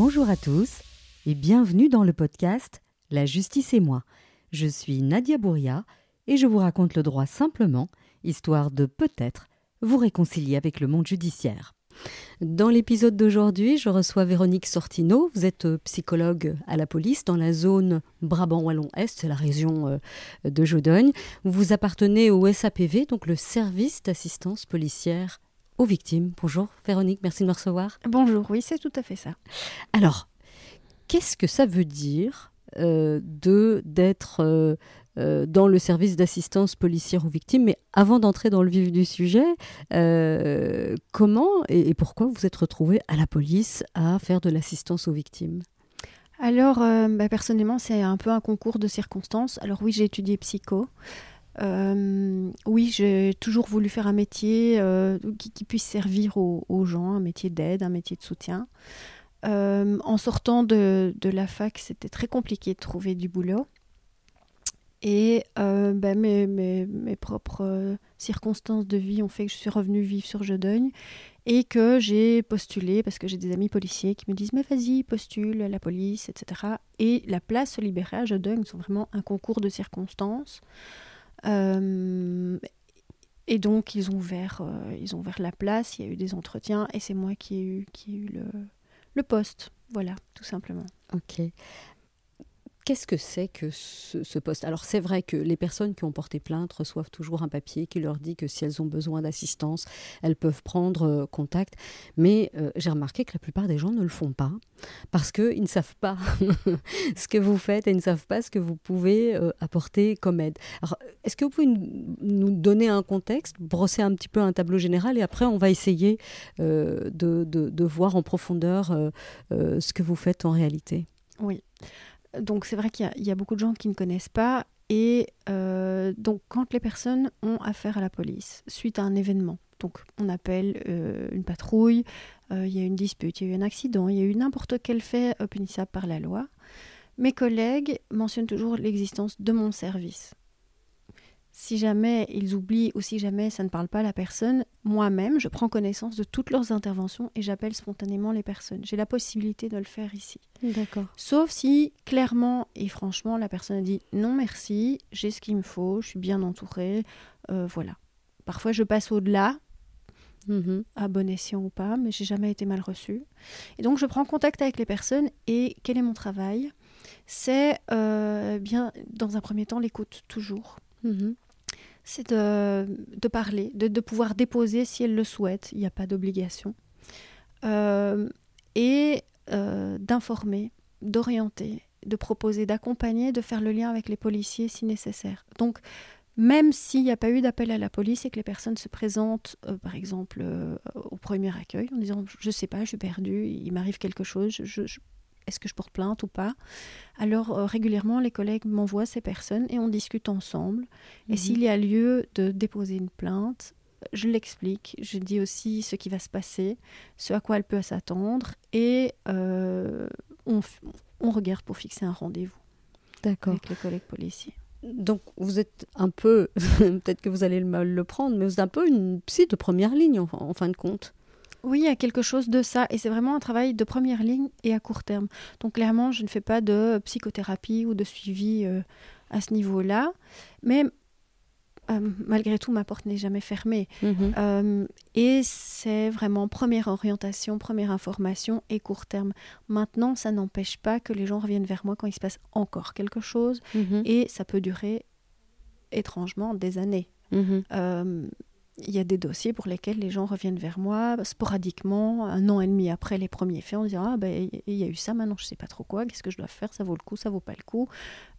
Bonjour à tous et bienvenue dans le podcast La justice et moi. Je suis Nadia Bouria et je vous raconte le droit simplement, histoire de peut-être vous réconcilier avec le monde judiciaire. Dans l'épisode d'aujourd'hui, je reçois Véronique Sortino. Vous êtes euh, psychologue à la police dans la zone Brabant-Wallon-Est, c'est la région euh, de Jodogne. Vous appartenez au SAPV, donc le service d'assistance policière aux victimes. Bonjour Véronique, merci de me recevoir. Bonjour, oui, c'est tout à fait ça. Alors, qu'est-ce que ça veut dire euh, de d'être euh, euh, dans le service d'assistance policière aux victimes? Mais avant d'entrer dans le vif du sujet, comment et, pourquoi vous êtes retrouvé à la police à faire de l'assistance aux victimes? Alors, bah, personnellement, c'est un peu un concours de circonstances. Alors oui, j'ai étudié psycho. Euh, oui, j'ai toujours voulu faire un métier euh, qui, puisse servir aux, gens, un métier d'aide, un métier de soutien. Euh, en sortant de, la fac, c'était très compliqué de trouver du boulot. Et ben, mes, propres circonstances de vie ont fait que je suis revenue vivre sur Jodogne et que j'ai postulé parce que j'ai des amis policiers qui me disent mais vas-y postule à la police etc et la place se libérait à Jodogne c'est vraiment un concours de circonstances euh, et donc, ils ont, ouvert, euh, ils ont ouvert la place, il y a eu des entretiens, et c'est moi qui ai eu, qui ai eu le, le poste. Voilà, tout simplement. Ok. Qu'est-ce que c'est que ce, poste? Alors c'est vrai que les personnes qui ont porté plainte reçoivent toujours un papier qui leur dit que si elles ont besoin d'assistance, elles peuvent prendre euh, contact. Mais euh, j'ai remarqué que la plupart des gens ne le font pas parce qu'ils ne savent pas ce que vous faites et ne savent pas ce que vous pouvez euh, apporter comme aide. est-ce que vous pouvez nous donner un contexte, brosser un petit peu un tableau général et après on va essayer de, voir en profondeur ce que vous faites en réalité? Oui donc c'est vrai qu'il y, a beaucoup de gens qui ne connaissent pas. Et euh, donc quand les personnes ont affaire à la police suite à un événement, donc on appelle euh, une patrouille, euh, il y a une dispute, il y a eu un accident, il y a eu n'importe quel fait punissable par la loi, mes collègues mentionnent toujours l'existence de mon service si jamais ils oublient ou si jamais ça ne parle pas à la personne, moi-même, je prends connaissance de toutes leurs interventions et j'appelle spontanément les personnes. J'ai la possibilité de le faire ici. D'accord. Sauf si clairement et franchement la personne a dit non merci, j'ai ce qu'il me faut, je suis bien entourée, euh, voilà. Parfois je passe au-delà, mm-hmm. à bon escient ou pas, mais j'ai jamais été mal reçue. Et donc je prends contact avec les personnes et quel est mon travail? C'est euh, bien dans un premier temps l'écoute toujours. Mm-hmm c'est de, parler, de, pouvoir déposer si elle le souhaite, il n'y a pas d'obligation, euh, et euh, d'informer, d'orienter, de proposer, d'accompagner, de faire le lien avec les policiers si nécessaire. Donc, même s'il n'y a pas eu d'appel à la police et que les personnes se présentent, euh, par exemple, au premier accueil en disant Je sais pas, je suis perdue, il m'arrive quelque chose, je, est-ce que je porte plainte ou pas Alors euh, régulièrement, les collègues m'envoient ces personnes et on discute ensemble. Et mhm. s'il y a lieu de déposer une plainte, je l'explique, je dis aussi ce qui va se passer, ce à quoi elle peut s'attendre, et euh, on, regarde pour fixer un rendez-vous avec les collègues policiers. Donc vous êtes un peu, peut-être que vous allez mal le prendre, mais vous êtes un peu une psy de première ligne en fin de compte. Oui, il y a quelque chose de ça. Et c'est vraiment un travail de première ligne et à court terme. Donc clairement, je ne fais pas de psychothérapie ou de suivi euh, à ce niveau-là. Mais euh, malgré tout, ma porte n'est jamais fermée. Mhm. Euh, et c'est vraiment première orientation, première information et court terme. Maintenant, ça n'empêche pas que les gens reviennent vers moi quand il se passe encore quelque chose. Mhm. Et ça peut durer étrangement des années. Mhm il y a des dossiers pour lesquels les gens reviennent vers moi sporadiquement, un an et demi après les premiers faits, en disant Ah, ben, il y a eu ça, maintenant je ne sais pas trop quoi, qu'est-ce que je dois faire, ça vaut le coup, ça vaut pas le coup.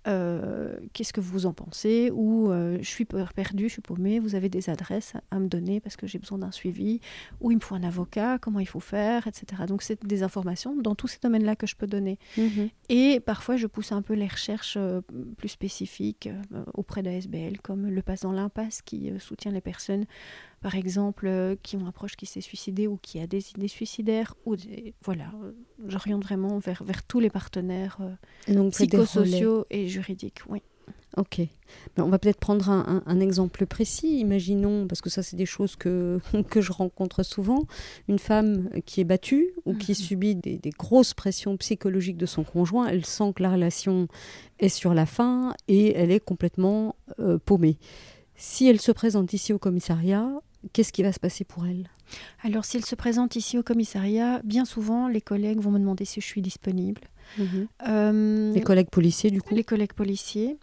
Euh, qu'est-ce que vous en pensez Ou euh, je suis perdu, je suis paumé, vous avez des adresses à, me donner parce que j'ai besoin d'un suivi, ou il me faut un avocat, comment il faut faire, etc. Donc c'est des informations dans tous ces domaines-là que je peux donner. Mhm. Et parfois je pousse un peu les recherches euh, plus spécifiques auprès d'ASBL, comme le Pass dans l'impasse qui soutient les personnes par exemple, euh, qui ont un proche qui s'est suicidé ou qui a des idées suicidaires. Ou voilà, euh, j'oriente vraiment vers, vers tous les partenaires euh, psychosociaux et juridiques. Oui. Ok. Ben, on va peut-être prendre un, exemple précis. Imaginons, parce que ça, c'est des choses que, que je rencontre souvent, une femme qui est battue ou qui mhm. subit des, grosses pressions psychologiques de son conjoint. Elle sent que la relation est sur la fin et elle est complètement euh, paumée. Si elle se présente ici au commissariat, qu'est-ce qui va se passer pour elle? Alors, si elle se présente ici au commissariat, bien souvent, les collègues vont me demander si je suis disponible. Mhm. Euh, les collègues policiers, du coup? Les collègues policiers.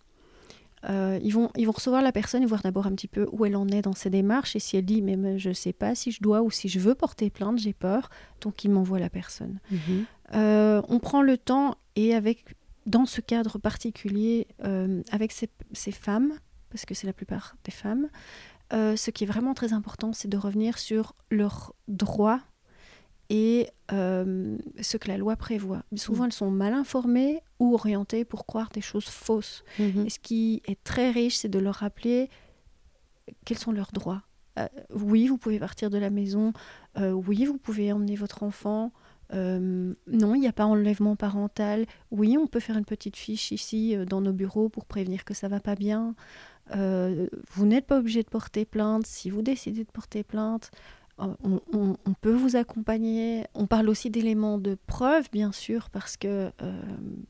Euh, ils, vont, ils vont recevoir la personne et voir d'abord un petit peu où elle en est dans ses démarches. Et si elle dit, mais, je ne sais pas si je dois ou si je veux porter plainte, j'ai peur, donc ils m'envoient la personne. Mhm. Euh, on prend le temps et avec, dans ce cadre particulier, avec ces, ces, femmes, parce que c'est la plupart des femmes, ce qui est vraiment très important, c'est de revenir sur leurs droits et euh, ce que la loi prévoit. souvent, mm. elles sont mal informées ou orientées pour croire des choses fausses. Mm-hmm. Et ce qui est très riche, c'est de leur rappeler quels sont leurs droits. Euh, oui, vous pouvez partir de la maison. Euh, oui, vous pouvez emmener votre enfant. non, il n'y a pas enlèvement parental. Oui, on peut faire une petite fiche ici dans nos bureaux pour prévenir que ça va pas bien. Vous n'êtes pas obligé de porter plainte. Si vous décidez de porter plainte, on, peut vous accompagner. On parle aussi d'éléments de preuve, bien sûr, parce que euh,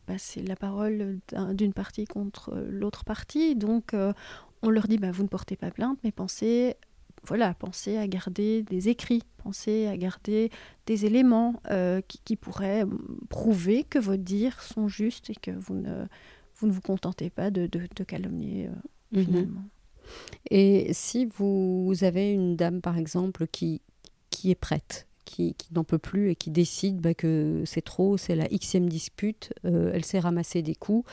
bah, c'est la parole d'une partie contre l'autre partie. Donc, euh, on leur dit, bah, vous ne portez pas plainte, mais pensez, voilà, pensez à garder des écrits, pensez à garder des éléments euh, qui, pourraient prouver que vos dires sont justes et que vous, ne vous contentez pas de, calomnier mhm. finalement. Et si vous avez une dame, par exemple, qui, qui est prête, qui, qui n'en peut plus et qui décide bah, que c'est trop, c'est la xème dispute, euh, elle s'est ramassée des coups,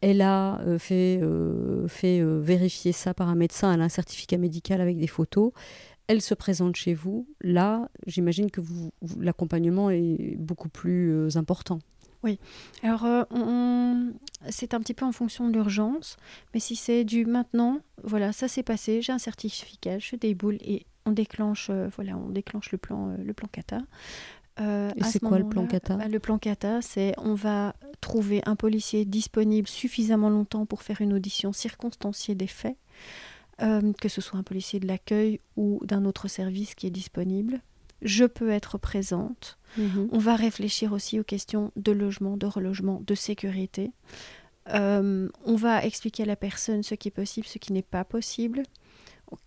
elle a euh, fait, euh, fait vérifier ça par un médecin, elle a un certificat médical avec des photos, elle se présente chez vous, là, j'imagine que vous, l'accompagnement est beaucoup plus important. Oui, alors c'est un petit peu en fonction de l'urgence, mais si c'est du maintenant, voilà, ça s'est passé, j'ai un certificat, je déboule et on déclenche, euh, voilà, on déclenche le plan, euh, le plan Kata. Euh, et c'est quoi le plan Kata bah, Le plan Kata, c'est on va trouver un policier disponible suffisamment longtemps pour faire une audition circonstanciée des faits, que ce soit un policier de l'accueil ou d'un autre service qui est disponible je peux être présente. Mhm. On va réfléchir aussi aux questions de logement, de relogement, de sécurité. Euh, on va expliquer à la personne ce qui est possible, ce qui n'est pas possible.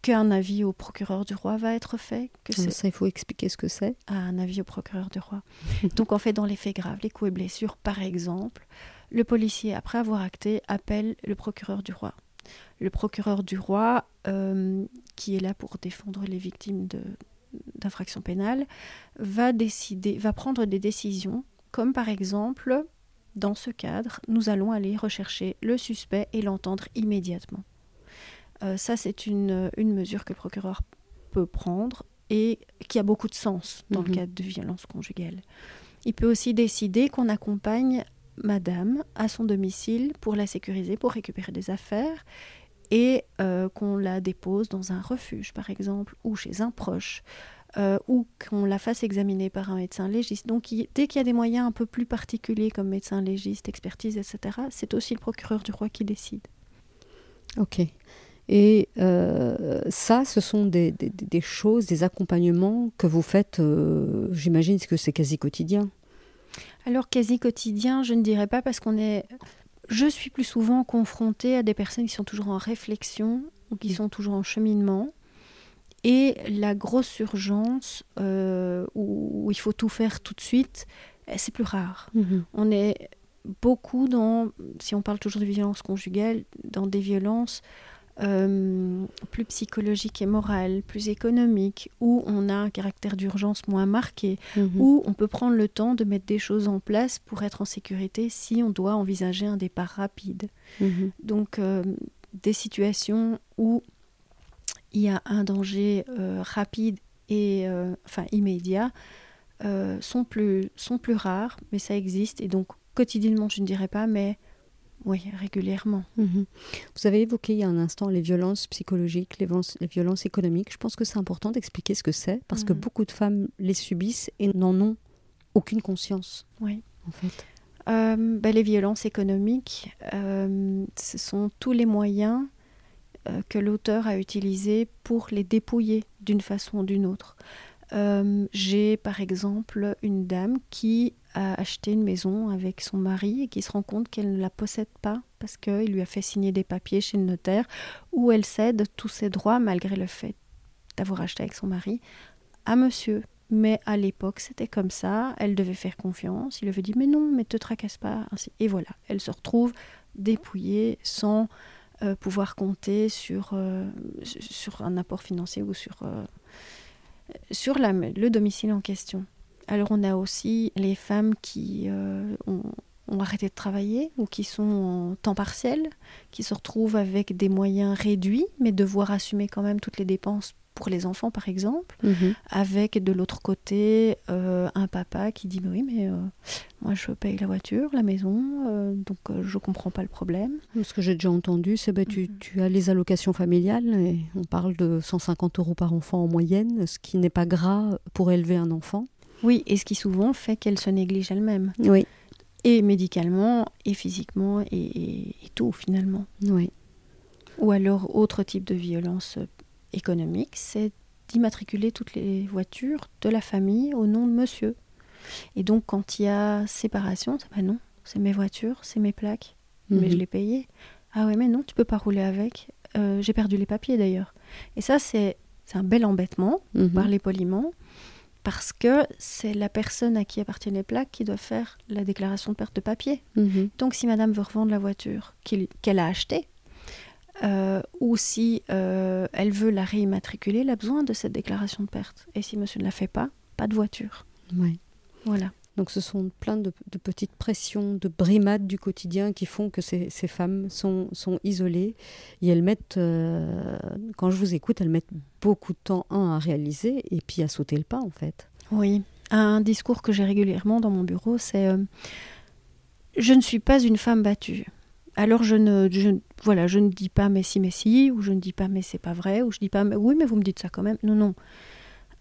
Qu'un avis au procureur du roi va être fait. Que ah, ça, il faut expliquer ce que c'est. Ah, un avis au procureur du roi. Donc, en fait, dans les faits graves, les coups et blessures, par exemple, le policier, après avoir acté, appelle le procureur du roi. Le procureur du roi, euh, qui est là pour défendre les victimes de, d'infraction pénale va décider, va prendre des décisions, comme par exemple, dans ce cadre, nous allons aller rechercher le suspect et l'entendre immédiatement. Euh, ça, c'est une, une, mesure que le procureur peut prendre et qui a beaucoup de sens dans le mhm. cadre de violence conjugale. Il peut aussi décider qu'on accompagne madame à son domicile pour la sécuriser, pour récupérer des affaires et euh, qu'on la dépose dans un refuge, par exemple, ou chez un proche, euh, ou qu'on la fasse examiner par un médecin légiste. Donc dès qu'il y a des moyens un peu plus particuliers comme médecin légiste, expertise, etc., c'est aussi le procureur du roi qui décide. Ok. Et euh, ça, ce sont des, choses, des accompagnements que vous faites, j'imagine que c'est quasi quotidien. Alors quasi quotidien, je ne dirais pas parce qu'on est je suis plus souvent confrontée à des personnes qui sont toujours en réflexion ou qui sont toujours en cheminement. Et la grosse urgence euh, où, il faut tout faire tout de suite, eh, c'est plus rare. Mhm. On est beaucoup dans, si on parle toujours de violence conjugale, dans des violences euh, plus psychologique et morale, plus économique, où on a un caractère d'urgence moins marqué, mhm. où on peut prendre le temps de mettre des choses en place pour être en sécurité si on doit envisager un départ rapide. Mhm. Donc euh, des situations où il y a un danger euh, rapide et enfin immédiat sont, plus, sont plus rares, mais ça existe. Et donc quotidiennement, je ne dirais pas, mais oui, régulièrement. Mhm. Vous avez évoqué il y a un instant les violences psychologiques, les, violences économiques. Je pense que c'est important d'expliquer ce que c'est parce que mhm. beaucoup de femmes les subissent et n'en ont aucune conscience. Oui. En fait. ben, Les violences économiques, ce sont tous les moyens que l'auteur a utilisés pour les dépouiller d'une façon ou d'une autre. J'ai par exemple une dame qui a acheté une maison avec son mari et qui se rend compte qu'elle ne la possède pas parce qu'il lui a fait signer des papiers chez le notaire où elle cède tous ses droits malgré le fait d'avoir acheté avec son mari à monsieur. Mais à l'époque, c'était comme ça, elle devait faire confiance. Il lui avait dit Mais non, mais te tracasse pas. Et voilà, elle se retrouve dépouillée sans euh, pouvoir compter sur, euh, sur un apport financier ou sur, euh, sur le domicile en question. Alors on a aussi les femmes qui ont, ont, arrêté de travailler ou qui sont en temps partiel, qui se retrouvent avec des moyens réduits, mais devoir assumer quand même toutes les dépenses pour les enfants par exemple, mhm. avec de l'autre côté euh, un papa qui dit oui mais euh, moi je paye la voiture, la maison, euh, donc je comprends pas le problème. Ce que j'ai déjà entendu, c'est bah, tu, mhm. tu, as les allocations familiales, et on parle de 150 euros par enfant en moyenne, ce qui n'est pas gras pour élever un enfant. Oui, et ce qui souvent fait qu'elle se néglige elle-même. Oui. Et médicalement, et physiquement, et, et tout finalement. Oui. Ou alors autre type de violence économique, c'est d'immatriculer toutes les voitures de la famille au nom de monsieur. Et donc, quand il y a séparation, c'est pas non, c'est mes voitures, c'est mes plaques, mais je mhm. les payais. Ah ouais, mais non, tu peux pas rouler avec. Euh, j'ai perdu les papiers d'ailleurs. Et ça, c'est un bel embêtement, mhm. par les poliment, parce que c'est la personne à qui appartiennent les plaques qui doit faire la déclaration de perte de papier. Mhm. Donc, si madame veut revendre la voiture qu'elle a achetée, euh, ou si euh, elle veut la réimmatriculer, elle a besoin de cette déclaration de perte. Et si monsieur ne la fait pas, pas de voiture. Oui. Voilà. Donc ce sont plein de, petites pressions, de brimades du quotidien qui font que ces, femmes sont, isolées. Et elles mettent, euh, quand je vous écoute, elles mettent beaucoup de temps, un, à réaliser et puis à sauter le pas en fait. Oui. Un discours que j'ai régulièrement dans mon bureau, c'est Je ne suis pas une femme battue alors je ne, voilà, je ne dis pas mais si, mais si, ou je ne dis pas mais c'est pas vrai, ou je dis pas mais oui, mais vous me dites ça quand même. Non, non.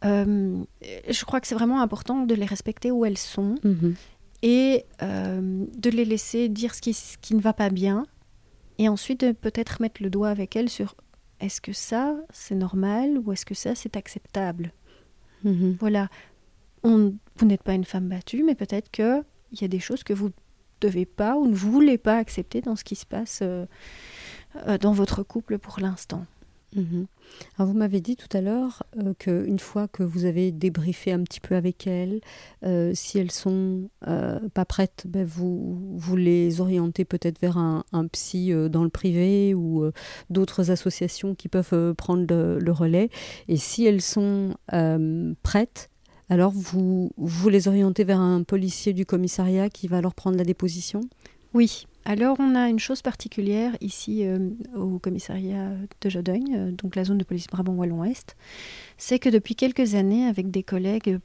Euh, je crois que c'est vraiment important de les respecter où elles sont mhm. et euh, de les laisser dire ce qui, ce qui ne va pas bien et ensuite peut-être mettre le doigt avec elles sur est-ce que ça c'est normal ou est-ce que ça c'est acceptable? Mhm. Voilà. On, vous n'êtes pas une femme battue, mais peut-être qu'il y a des choses que vous devez pas ou ne voulez pas accepter dans ce qui se passe euh, dans votre couple pour l'instant. Mhm. vous m'avez dit tout à l'heure euh, qu'une fois que vous avez débriefé un petit peu avec elles, si elles sont pas prêtes, ben vous, vous les orientez peut-être vers un, psy dans le privé ou d'autres associations qui peuvent prendre le, relais. Et si elles sont prêtes, alors vous, vous les orientez vers un policier du commissariat qui va alors prendre la déposition? Oui. Alors on a une chose particulière ici euh, au commissariat de Jodogne, euh, donc la zone de police Brabant-Wallon-Est, c'est que depuis quelques années, avec des collègues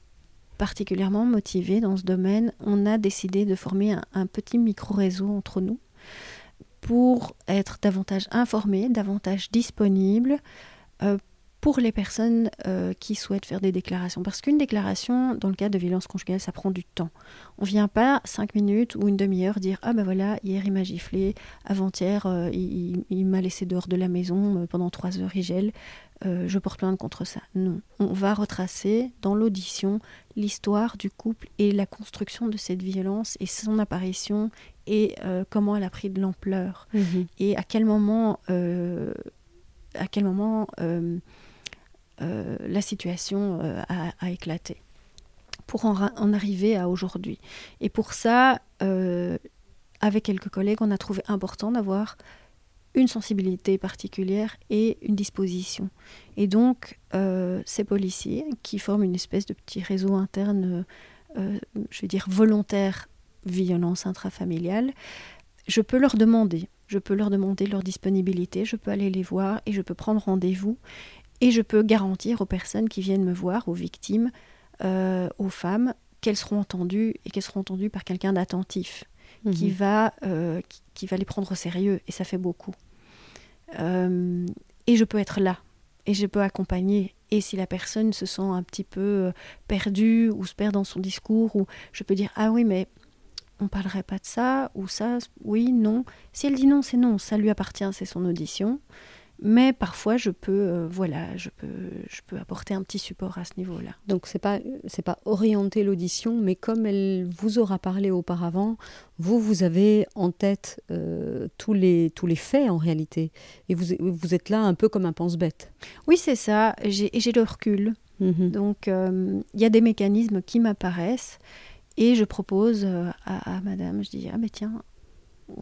particulièrement motivés dans ce domaine, on a décidé de former un, petit micro-réseau entre nous pour être davantage informés, davantage disponibles, euh, pour les personnes euh, qui souhaitent faire des déclarations. Parce qu'une déclaration, dans le cas de violence conjugale, ça prend du temps. On ne vient pas cinq minutes ou une demi-heure dire Ah ben voilà, hier il m'a giflé, avant-hier euh, il, m'a laissé dehors de la maison euh, pendant trois heures, il gèle, je porte plainte contre ça. Non. On va retracer dans l'audition l'histoire du couple et la construction de cette violence et son apparition et comment elle a pris de l'ampleur. Mhm. Et à quel moment. à quel moment euh, la situation euh, a, éclaté pour en, arriver à aujourd'hui. Et pour ça, euh, avec quelques collègues, on a trouvé important d'avoir une sensibilité particulière et une disposition. Et donc, ces policiers, qui forment une espèce de petit réseau interne, je veux dire volontaire, violence intrafamiliale, je peux leur demander, je peux leur demander leur disponibilité, je peux aller les voir et je peux prendre rendez-vous et je peux garantir aux personnes qui viennent me voir, aux victimes, euh, aux femmes, qu'elles seront entendues et qu'elles seront entendues par quelqu'un d'attentif, qui, mhm. va, euh, qui, va les prendre au sérieux. Et ça fait beaucoup. Euh, et je peux être là. Et je peux accompagner. Et si la personne se sent un petit peu perdue ou se perd dans son discours, ou je peux dire Ah oui, mais on parlerait pas de ça, ou ça, oui, non. Si elle dit non, c'est non, ça lui appartient, c'est son audition. Mais parfois, je peux, euh, voilà, je peux, je peux apporter un petit support à ce niveau-là. Donc, c'est pas, c'est pas orienter l'audition, mais comme elle vous aura parlé auparavant, vous, vous avez en tête euh, tous les, tous les faits en réalité, et vous, vous êtes là un peu comme un pense-bête. Oui, c'est ça. J'ai, et j'ai le recul. Mhm. Donc, euh, il y a des mécanismes qui m'apparaissent, et je propose à, à Madame, je dis ah mais tiens,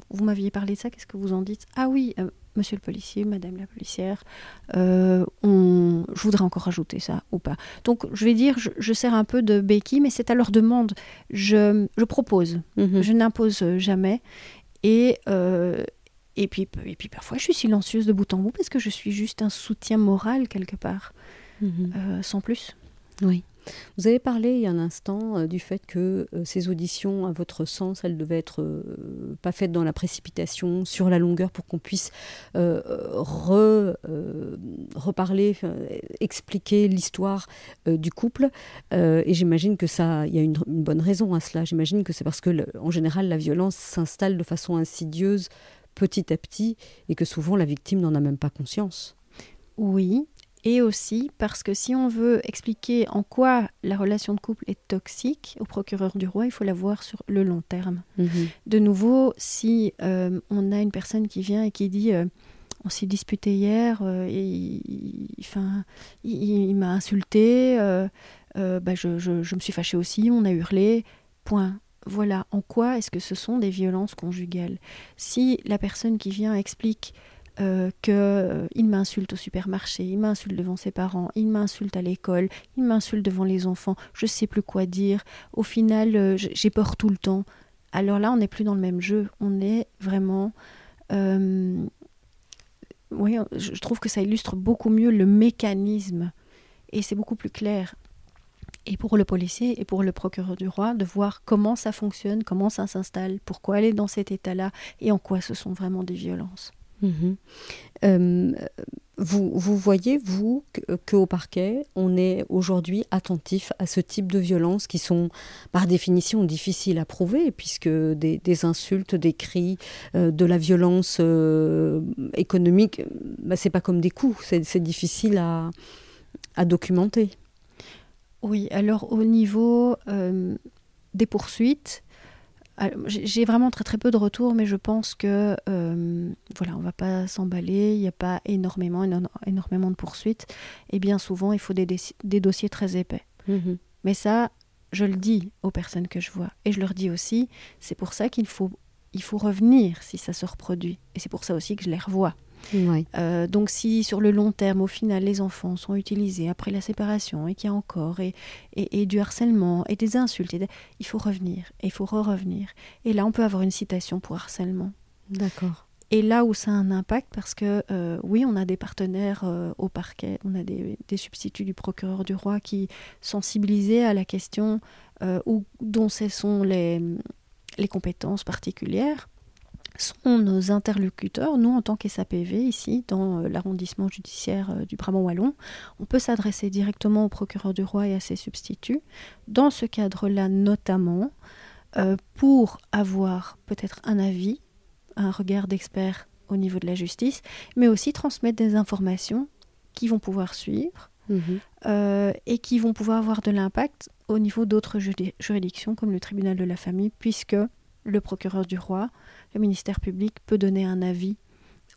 vous m'aviez parlé de ça, qu'est-ce que vous en dites? Ah oui, monsieur le policier, madame la policière, euh, on, je voudrais encore rajouter ça ou pas. Donc je vais dire, je, sers un peu de béquille, mais c'est à leur demande. Je, propose, mhm. je n'impose jamais. Et, euh, et, puis, et puis parfois je suis silencieuse de bout en bout parce que je suis juste un soutien moral quelque part, mhm. euh, sans plus. Oui. Vous avez parlé il y a un instant euh, du fait que euh, ces auditions, à votre sens, elles devaient être euh, pas faites dans la précipitation, sur la longueur, pour qu'on puisse reparler, expliquer l'histoire du couple. et j'imagine que ça, il y a une, bonne raison à cela. J'imagine que c'est parce que, en général, la violence s'installe de façon insidieuse petit à petit et que souvent la victime n'en a même pas conscience. Oui, et aussi parce que si on veut expliquer en quoi la relation de couple est toxique au procureur du roi, il faut la voir sur le long terme. Mhm. De nouveau, si euh, on a une personne qui vient et qui dit euh, on s'est disputé hier, euh, et, il, enfin, il, m'a insulté, bah, je, je, me suis fâchée aussi, on a hurlé, point. Voilà, en quoi est-ce que ce sont des violences conjugales? Si la personne qui vient explique euh, qu'il euh, m'insulte au supermarché, il m'insulte devant ses parents, il m'insulte à l'école, il m'insulte devant les enfants, je sais plus quoi dire. Au final, euh, j'ai peur tout le temps. Alors là, on n'est plus dans le même jeu. On est vraiment. Oui, je trouve que ça illustre beaucoup mieux le mécanisme et c'est beaucoup plus clair. Et pour le policier et pour le procureur du roi, de voir comment ça fonctionne, comment ça s'installe, pourquoi elle est dans cet état-là et en quoi ce sont vraiment des violences. Mhm. Euh, vous, vous, voyez, vous, qu'au parquet, on est aujourd'hui attentif à ce type de violences qui sont par définition difficiles à prouver, puisque des, insultes, des cris, euh, de la violence euh, économique, bah, c'est pas comme des coups, c'est difficile à, à, documenter. Oui, alors au niveau des poursuites, j'ai vraiment très très peu de retours, mais je pense que euh, voilà, on va pas s'emballer. Il n'y a pas énormément énormément de poursuites, et bien souvent il faut des, des dossiers très épais. Mhm. Mais ça, je le dis aux personnes que je vois, et je leur dis aussi, c'est pour ça qu'il faut il faut revenir si ça se reproduit, et c'est pour ça aussi que je les revois. Euh, donc si sur le long terme, au final, les enfants sont utilisés après la séparation et qu'il y a encore et, et, du harcèlement et des insultes, il faut revenir et il faut re-revenir. Et là, on peut avoir une citation pour harcèlement. D'accord. Et là où ça a un impact, parce que euh, oui, on a des partenaires euh, au parquet, on a des, des, substituts du procureur du roi qui sensibilisés à la question ou dont ce sont les, les compétences particulières sont nos interlocuteurs. Nous, en tant qu'SAPV, ici, dans euh, l'arrondissement judiciaire euh, du Brabant-Wallon, on peut s'adresser directement au procureur du roi et à ses substituts. Dans ce cadre-là, notamment, euh, pour avoir peut-être un avis, un regard d'expert au niveau de la justice, mais aussi transmettre des informations qui vont pouvoir suivre mhm. et qui vont pouvoir avoir de l'impact au niveau d'autres juridictions comme le tribunal de la famille, puisque le procureur du roi le ministère public peut donner un avis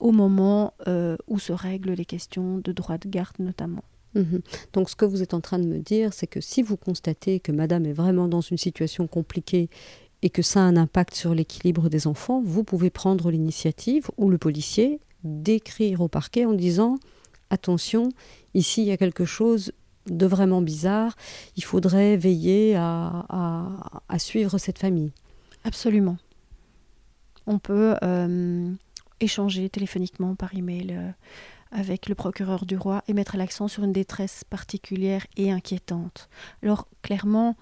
au moment euh, où se règlent les questions de droit de garde notamment. Mhm. Donc ce que vous êtes en train de me dire, c'est que si vous constatez que Madame est vraiment dans une situation compliquée et que ça a un impact sur l'équilibre des enfants, vous pouvez prendre l'initiative ou le policier d'écrire au parquet en disant attention, ici il y a quelque chose de vraiment bizarre, il faudrait veiller à suivre cette famille. Absolument. On peut euh, échanger téléphoniquement par email euh, avec le procureur du roi et mettre l'accent sur une détresse particulière et inquiétante. Alors clairement,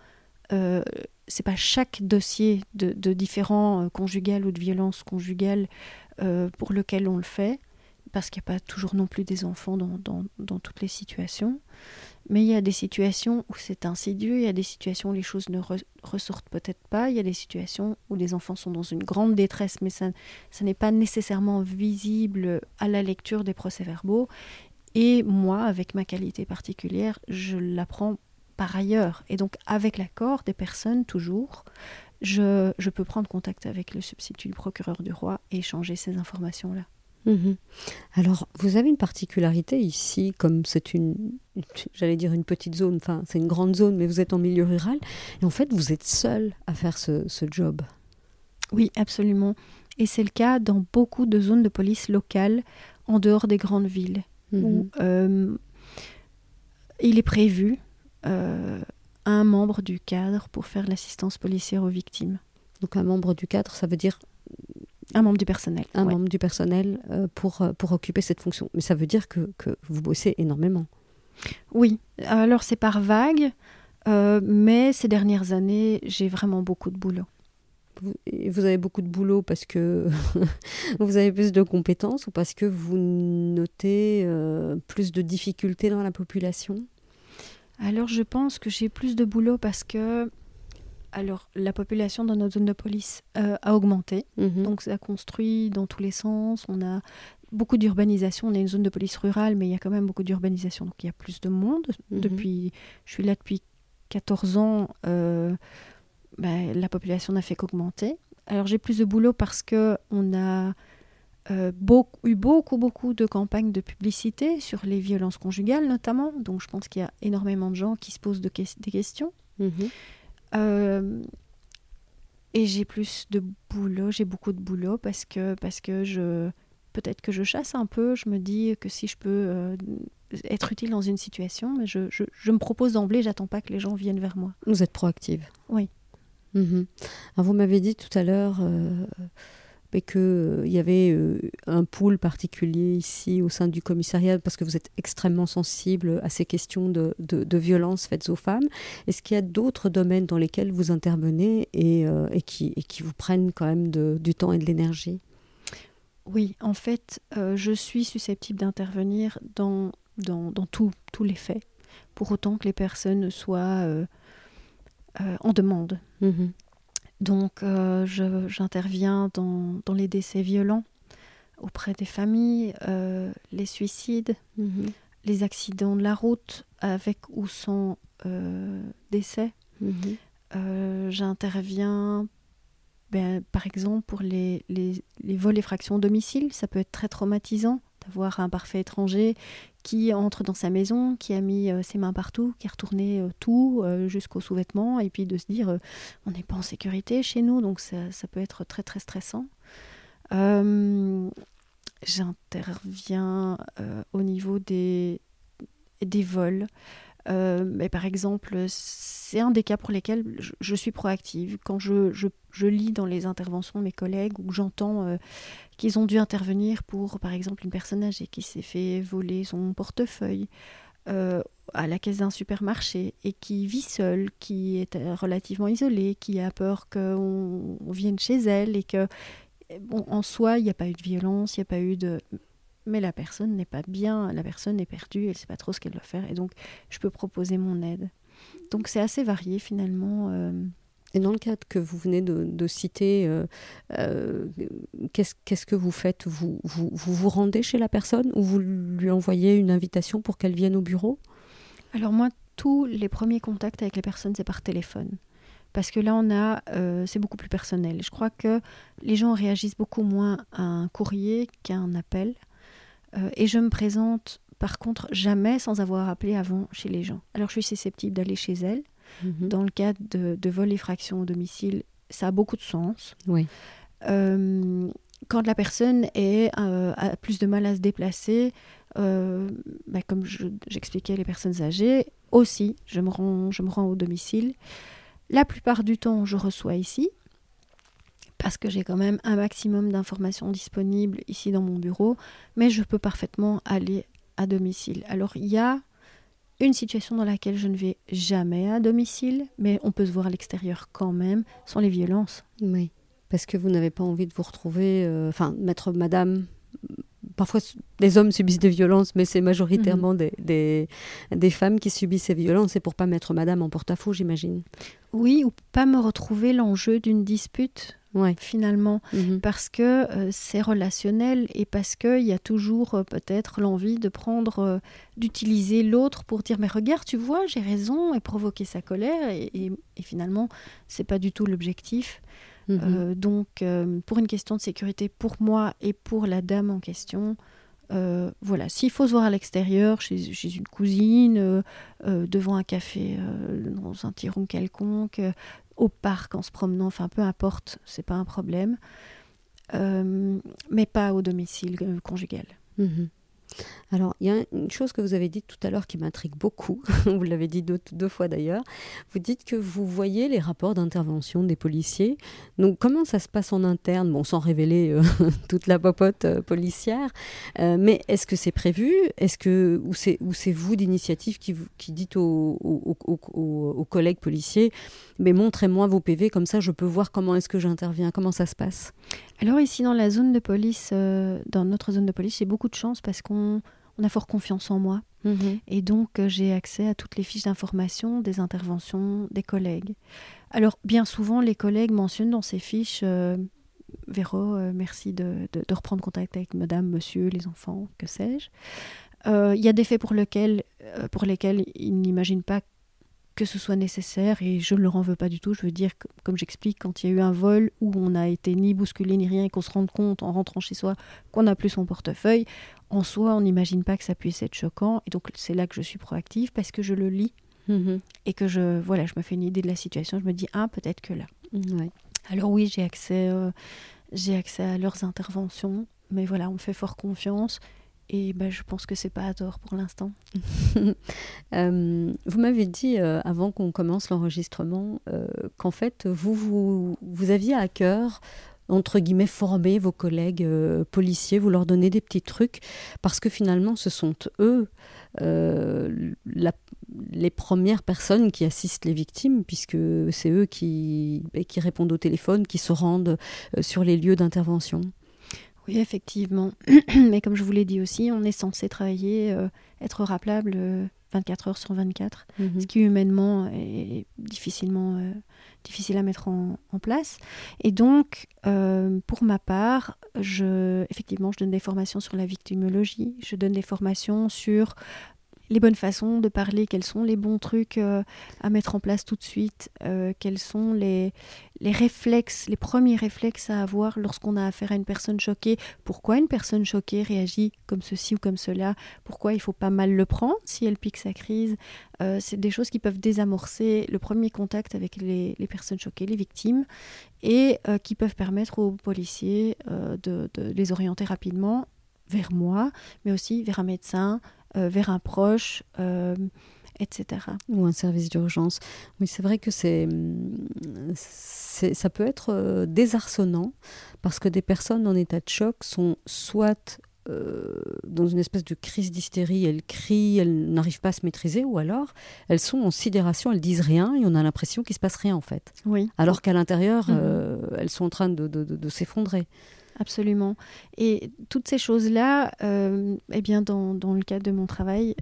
euh, c'est pas chaque dossier de, différents conjugal ou de violence conjugale pour lequel on le fait, parce qu'il n'y a pas toujours non plus des enfants dans, toutes les situations. Mais il y a des situations où c'est insidieux, il y a des situations où les choses ne ressortent peut-être pas, il y a des situations où les enfants sont dans une grande détresse, mais ça, n'est pas nécessairement visible à la lecture des procès-verbaux. Et moi, avec ma qualité particulière, je l'apprends par ailleurs. Et donc, avec l'accord des personnes, toujours, je, je, peux prendre contact avec le substitut du procureur du roi et échanger ces informations-là. Mhm. Alors, vous avez une particularité ici, comme c'est une, j'allais dire une petite zone, enfin c'est une grande zone, mais vous êtes en milieu rural, et en fait vous êtes seul à faire ce, ce job. Oui, absolument. Et c'est le cas dans beaucoup de zones de police locales en dehors des grandes villes, où mhm. euh, il est prévu euh, un membre du cadre pour faire l'assistance policière aux victimes. Donc un membre du cadre, ça veut dire un membre du personnel. Un membre du personnel euh, pour, euh, pour occuper cette fonction. Mais ça veut dire que, que vous bossez énormément. Oui, alors c'est par vague, euh, mais ces dernières années, j'ai vraiment beaucoup de boulot. Vous, vous avez beaucoup de boulot parce que vous avez plus de compétences ou parce que vous notez plus de difficultés dans la population? Alors je pense que j'ai plus de boulot parce que alors, la population dans notre zone de police euh, a augmenté. Mhm. Donc, ça construit dans tous les sens. On a beaucoup d'urbanisation. On est une zone de police rurale, mais il y a quand même beaucoup d'urbanisation. Donc, il y a plus de monde. Mhm. Depuis, je suis là depuis 14 ans. Euh, ben, la population n'a fait qu'augmenter. Alors, j'ai plus de boulot parce que on a euh, beaucoup, eu beaucoup, beaucoup de campagnes de publicité sur les violences conjugales, notamment. Donc, je pense qu'il y a énormément de gens qui se posent des questions. Mhm. Euh, et j'ai plus de boulot, j'ai beaucoup de boulot parce que, parce que je, peut-être que je chasse un peu. Je me dis que si je peux euh, être utile dans une situation, mais je, je, je me propose d'emblée, j'attends pas que les gens viennent vers moi. Vous êtes proactive. Oui. Mhm. vous m'avez dit tout à l'heure euh, mais qu'il euh, y avait euh, un pool particulier ici au sein du commissariat parce que vous êtes extrêmement sensible à ces questions de, de, violences faites aux femmes. Est-ce qu'il y a d'autres domaines dans lesquels vous intervenez et, euh, et, qui, et qui vous prennent quand même du temps et de l'énergie? Oui, en fait, je suis susceptible d'intervenir dans, dans, dans tous les faits, pour autant que les personnes soient en demande. Mmh donc euh, j'interviens dans, dans, les décès violents auprès des familles, euh, les suicides, mhm. les accidents de la route avec ou sans euh, décès. Mhm. J'interviens ben, par exemple pour les, les, les vols et fractions domicile, ça peut être très traumatisant d'avoir un parfait étranger qui entre dans sa maison, qui a mis euh, ses mains partout, qui a retourné euh, tout euh, jusqu'aux sous-vêtements, et puis de se dire on n'est pas en sécurité chez nous, donc ça, peut être très très stressant. J'interviens au niveau des, des vols. Euh, mais par exemple, c'est un des cas pour lesquels je, suis proactive. Quand je, je, lis dans les interventions de mes collègues ou j'entends euh, qu'ils ont dû intervenir pour, par exemple, une personne âgée qui s'est fait voler son portefeuille euh, à la caisse d'un supermarché et qui vit seule, qui est relativement isolée, qui a peur qu'on vienne chez elle et que, bon, en soi, il n'y a pas eu de violence, il n'y a pas eu de mais la personne n'est pas bien, la personne est perdue, elle ne sait pas trop ce qu'elle doit faire, et donc je peux proposer mon aide. Donc c'est assez varié finalement. Euh. Et dans le cadre que vous venez de, citer, euh, euh, qu'est-ce que vous faites? Vous vous, vous rendez chez la personne ou vous lui envoyez une invitation pour qu'elle vienne au bureau? Alors moi, tous les premiers contacts avec les personnes, c'est par téléphone parce que là on a c'est beaucoup plus personnel. Je crois que les gens réagissent beaucoup moins à un courrier qu'à un appel. Euh, et je me présente par contre jamais sans avoir appelé avant chez les gens. Alors je suis susceptible d'aller chez elles. Mhm. Dans le cadre de, de vol et fraction au domicile, ça a beaucoup de sens. Oui. Euh, quand la personne est, euh, a plus de mal à se déplacer, bah, comme j'expliquais les personnes âgées, aussi, je me, rends, je me rends au domicile. La plupart du temps, je reçois ici parce que j'ai quand même un maximum d'informations disponibles ici dans mon bureau, mais je peux parfaitement aller à domicile. Alors il y a une situation dans laquelle je ne vais jamais à domicile, mais on peut se voir à l'extérieur quand même, sans les violences. Oui, parce que vous n'avez pas envie de vous retrouver, euh, enfin, mettre madame parfois les hommes subissent des violences, mais c'est majoritairement mhm. des, des, femmes qui subissent ces violences. C'est pour pas mettre madame en porte-à-faux, j'imagine. Oui, ou pas me retrouver l'enjeu d'une dispute. Finalement, mhm. parce que euh, c'est relationnel et parce qu'il y a toujours euh, peut-être l'envie de prendre, euh, d'utiliser l'autre pour dire mais regarde, tu vois, j'ai raison et provoquer sa colère et, et, et finalement c'est pas du tout l'objectif. Mhm. Donc, pour une question de sécurité pour moi et pour la dame en question, euh, voilà, s'il faut se voir à l'extérieur, chez, une cousine, devant un café, dans un tiron quelconque, au parc en se promenant, enfin peu importe, c'est pas un problème, mais pas au domicile conjugal. Mhm. Alors, il y a une chose que vous avez dit tout à l'heure qui m'intrigue beaucoup, vous l'avez dit deux, fois d'ailleurs, vous dites que vous voyez les rapports d'intervention des policiers. Donc, comment ça se passe en interne? Bon, sans révéler euh, toute la popote euh, policière, euh, mais est-ce que c'est prévu? Est-ce que Ou c'est vous d'initiative qui, qui dites aux, aux, collègues policiers, mais montrez-moi vos PV, comme ça je peux voir comment est-ce que j'interviens, comment ça se passe? Alors ici, dans la zone de police, dans notre zone de police, j'ai beaucoup de chance parce qu'on on a fort confiance en moi. Mhm. Et donc, euh, j'ai accès à toutes les fiches d'information des interventions des collègues. Alors, bien souvent, les collègues mentionnent dans ces fiches euh, Véro, euh, merci de, reprendre contact avec madame, monsieur, les enfants, que sais-je. Il y a des faits pour, pour lesquels ils n'imaginent pas que ce soit nécessaire et je ne leur en veux pas du tout. Je veux dire, comme j'explique, quand il y a eu un vol où on n'a été ni bousculé ni rien et qu'on se rende compte en rentrant chez soi qu'on n'a plus son portefeuille, en soi, on n'imagine pas que ça puisse être choquant. Et donc, c'est là que je suis proactive parce que je le lis mm-hmm. et que je, voilà, je me fais une idée de la situation. Je me dis, ah, peut-être que là. Alors, oui, j'ai accès, euh, j'ai accès à leurs interventions, mais voilà, on me fait fort confiance. Et ben, je pense que c'est pas à tort pour l'instant. Euh, vous m'avez dit euh, avant qu'on commence l'enregistrement qu'en fait vous, vous, vous aviez à cœur entre guillemets, former vos collègues euh, policiers, vous leur donnez des petits trucs, parce que finalement, ce sont eux euh, les premières personnes qui assistent les victimes, puisque c'est eux qui, qui répondent au téléphone, qui se rendent euh, sur les lieux d'intervention. Oui, effectivement. Mais comme je vous l'ai dit aussi, on est censé travailler, être rappelable 24 heures sur 24, mhm. ce qui humainement est difficilement euh, difficile à mettre en, place. Et donc, euh, pour ma part, je, effectivement, je donne des formations sur la victimologie, je donne des formations sur les bonnes façons de parler, quels sont les bons trucs euh, à mettre en place tout de suite, euh, quels sont les, les réflexes, les premiers réflexes à avoir lorsqu'on a affaire à une personne choquée, pourquoi une personne choquée réagit comme ceci ou comme cela, pourquoi il faut pas mal le prendre si elle pique sa crise? Euh, c'est des choses qui peuvent désamorcer le premier contact avec les, les personnes choquées, les victimes, et qui peuvent permettre aux policiers de, de les orienter rapidement vers moi, mais aussi vers un médecin, euh, vers un proche, euh, etc. Ou un service d'urgence. Oui, c'est vrai que c'est, ça peut être euh, désarçonnant parce que des personnes en état de choc sont soit dans une espèce de crise d'hystérie, elles crient, elles n'arrivent pas à se maîtriser, ou alors elles sont en sidération, elles disent rien et on a l'impression qu'il se passe rien en fait. Oui. Alors qu'à l'intérieur, mhm. elles sont en train de, de, de s'effondrer. Absolument. Et toutes ces choses-là, euh, eh bien, dans, dans, le cadre de mon travail,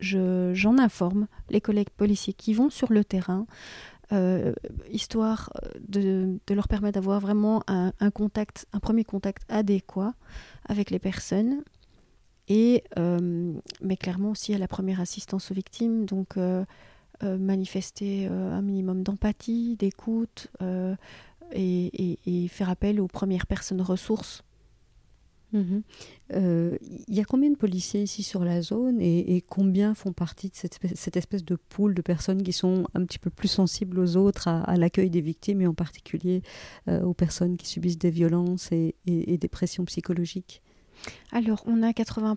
j'en informe les collègues policiers qui vont sur le terrain, euh, histoire de, de, leur permettre d'avoir vraiment un, contact, un premier contact adéquat avec les personnes. Et, euh, mais clairement aussi à la première assistance aux victimes, donc manifester un minimum d'empathie, d'écoute, et, faire appel aux premières personnes ressources. Mhm. Euh, il y a combien de policiers ici sur la zone et, combien font partie de cette, espèce de pool de personnes qui sont un petit peu plus sensibles aux autres, à, l'accueil des victimes et en particulier euh, aux personnes qui subissent des violences et, des pressions psychologiques? Alors, on a 80,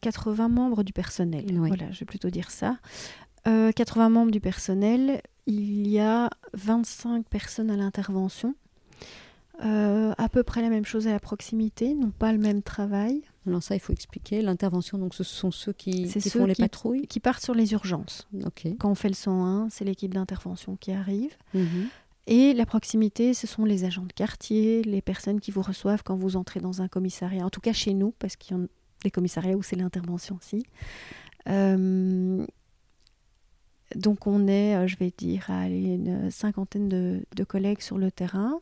80 membres du personnel. Voilà, je vais plutôt dire ça. 80 euh, membres du personnel, il y a 25 personnes à l'intervention. Euh, à peu près la même chose à la proximité, n'ont pas le même travail. Alors ça, il faut expliquer. L'intervention, donc ce sont ceux qui, font les patrouilles Qui partent sur les urgences. Quand on fait le 101, c'est l'équipe d'intervention qui arrive. Mhm. Et la proximité, ce sont les agents de quartier, les personnes qui vous reçoivent quand vous entrez dans un commissariat, en tout cas chez nous, parce qu'il y a des commissariats où c'est l'intervention aussi. Euh, donc on est, euh, je vais dire, à une cinquantaine de, collègues sur le terrain.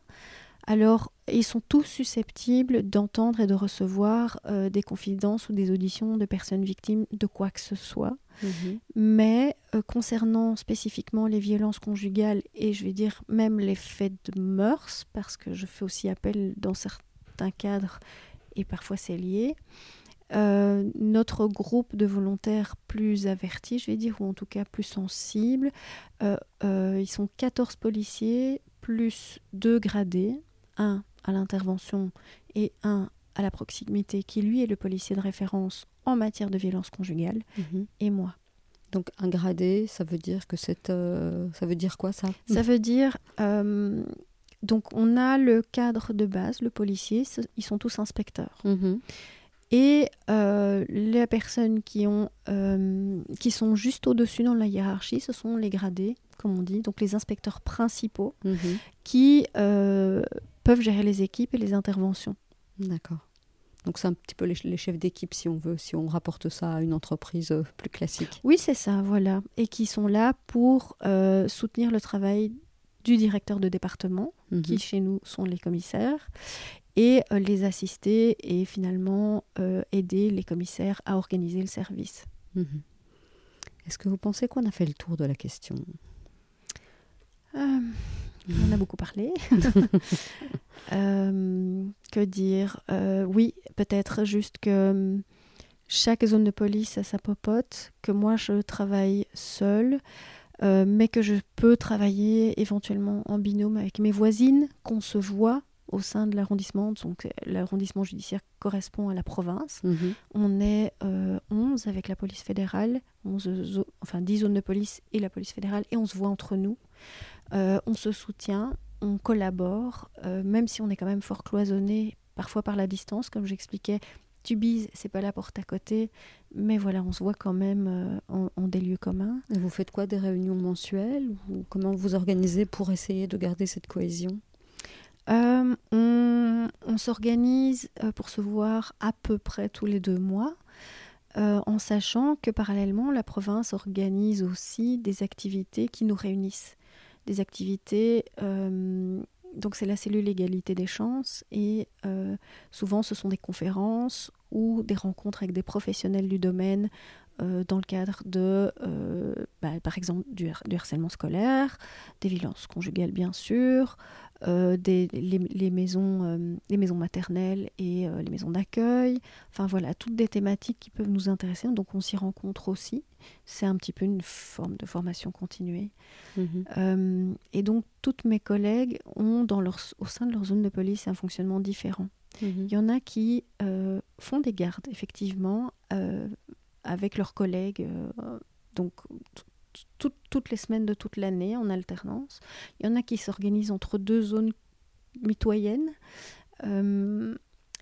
Alors, ils sont tous susceptibles d'entendre et de recevoir euh, des confidences ou des auditions de personnes victimes de quoi que ce soit. Mhm. Mais euh, concernant spécifiquement les violences conjugales et je vais dire même les faits de mœurs, parce que je fais aussi appel dans certains cadres et parfois c'est lié, euh, notre groupe de volontaires plus avertis, je vais dire, ou en tout cas plus sensibles, euh, euh, ils sont 14 policiers plus deux gradés, un à l'intervention et un à la proximité, qui lui est le policier de référence en matière de violence conjugale, mhm. et moi. Donc un gradé, ça veut dire que c'est, ça veut dire quoi ça? Ça veut dire donc on a le cadre de base, le policier, ils sont tous inspecteurs. Mhm. Et euh, les personnes qui, ont, euh, qui sont juste au-dessus dans la hiérarchie, ce sont les gradés, comme on dit, donc les inspecteurs principaux, mhm. qui euh, peuvent gérer les équipes et les interventions. D'accord. Donc c'est un petit peu les, chefs d'équipe, si on veut, si on rapporte ça à une entreprise plus classique. Oui, c'est ça, voilà. Et qui sont là pour soutenir le travail du directeur de département, qui mhm. chez nous sont les commissaires, et euh, les assister et finalement euh, aider les commissaires à organiser le service. Mhm. Est-ce que vous pensez qu'on a fait le tour de la question? Euh, On a beaucoup parlé. que dire? Oui, peut-être juste que chaque zone de police a sa popote, que moi je travaille seule. mais que je peux travailler éventuellement en binôme avec mes voisines, qu'on se voit, au sein de l'arrondissement. Donc l'arrondissement judiciaire correspond à la province. Mhm. On est 11 euh, avec la police fédérale, 11 enfin 10 zones de police et la police fédérale, et on se voit entre nous. Euh, on se soutient, on collabore, euh, même si on est quand même fort cloisonné, parfois par la distance, comme j'expliquais. Tubize, c'est pas la porte à côté, mais voilà, on se voit quand même en, en, des lieux communs. Et vous faites quoi Des réunions mensuelles ou comment vous organisez pour essayer de garder cette cohésion? Euh, on, s'organise euh, pour se voir à peu près tous les deux mois, euh, en sachant que parallèlement, la province organise aussi des activités qui nous réunissent. Des activités, donc c'est la cellule égalité des chances, et souvent ce sont des conférences ou des rencontres avec des professionnels du domaine dans le cadre de, bah, par exemple, du, harcèlement scolaire, des violences conjugales bien sûr, euh, des, les, maisons, euh, les maisons maternelles et euh, les maisons d'accueil. Enfin voilà, toutes des thématiques qui peuvent nous intéresser. Donc on s'y rencontre aussi. C'est un petit peu une forme de formation continuée. Mhm. et donc toutes mes collègues ont dans leur, au sein de leur zone de police un fonctionnement différent. Mhm. Il y en a qui font des gardes, effectivement, avec leurs collègues. donc toutes les semaines de toute l'année en alternance. Il y en a qui s'organisent entre deux zones mitoyennes. Euh,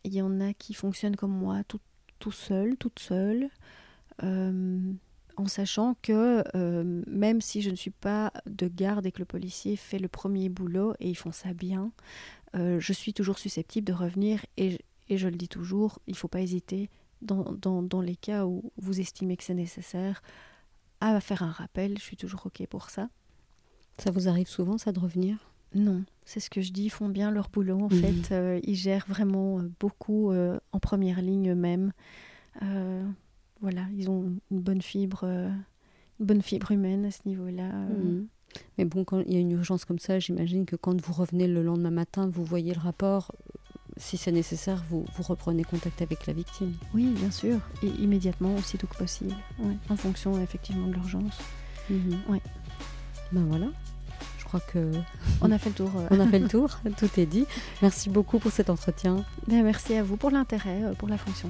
il y en a qui fonctionnent comme moi, tout, tout seul, toute seule, euh, en sachant que euh, même si je ne suis pas de garde et que le policier fait le premier boulot et ils font ça bien, je suis toujours susceptible de revenir et je le dis toujours, il ne faut pas hésiter dans, dans, dans, les cas où vous estimez que c'est nécessaire à faire un rappel. Je suis toujours OK pour ça. Ça vous arrive souvent, ça, de revenir? Non, c'est ce que je dis. Ils font bien leur boulot, en mhm. fait. Euh, ils gèrent vraiment euh, beaucoup euh, en première ligne eux-mêmes. voilà, ils ont une bonne fibre, une bonne fibre humaine à ce niveau-là. Mhm. Mais bon, quand il y a une urgence comme ça, j'imagine que quand vous revenez le lendemain matin, vous voyez le rapport, si c'est nécessaire, vous, vous, reprenez contact avec la victime. Oui, bien sûr, et immédiatement, aussitôt que possible, en fonction effectivement de l'urgence. Mhm. Ben voilà, je crois que... On a fait le tour. Euh. On a fait le tour, tout est dit. Merci beaucoup pour cet entretien. Ben, merci à vous pour l'intérêt, euh, pour la fonction.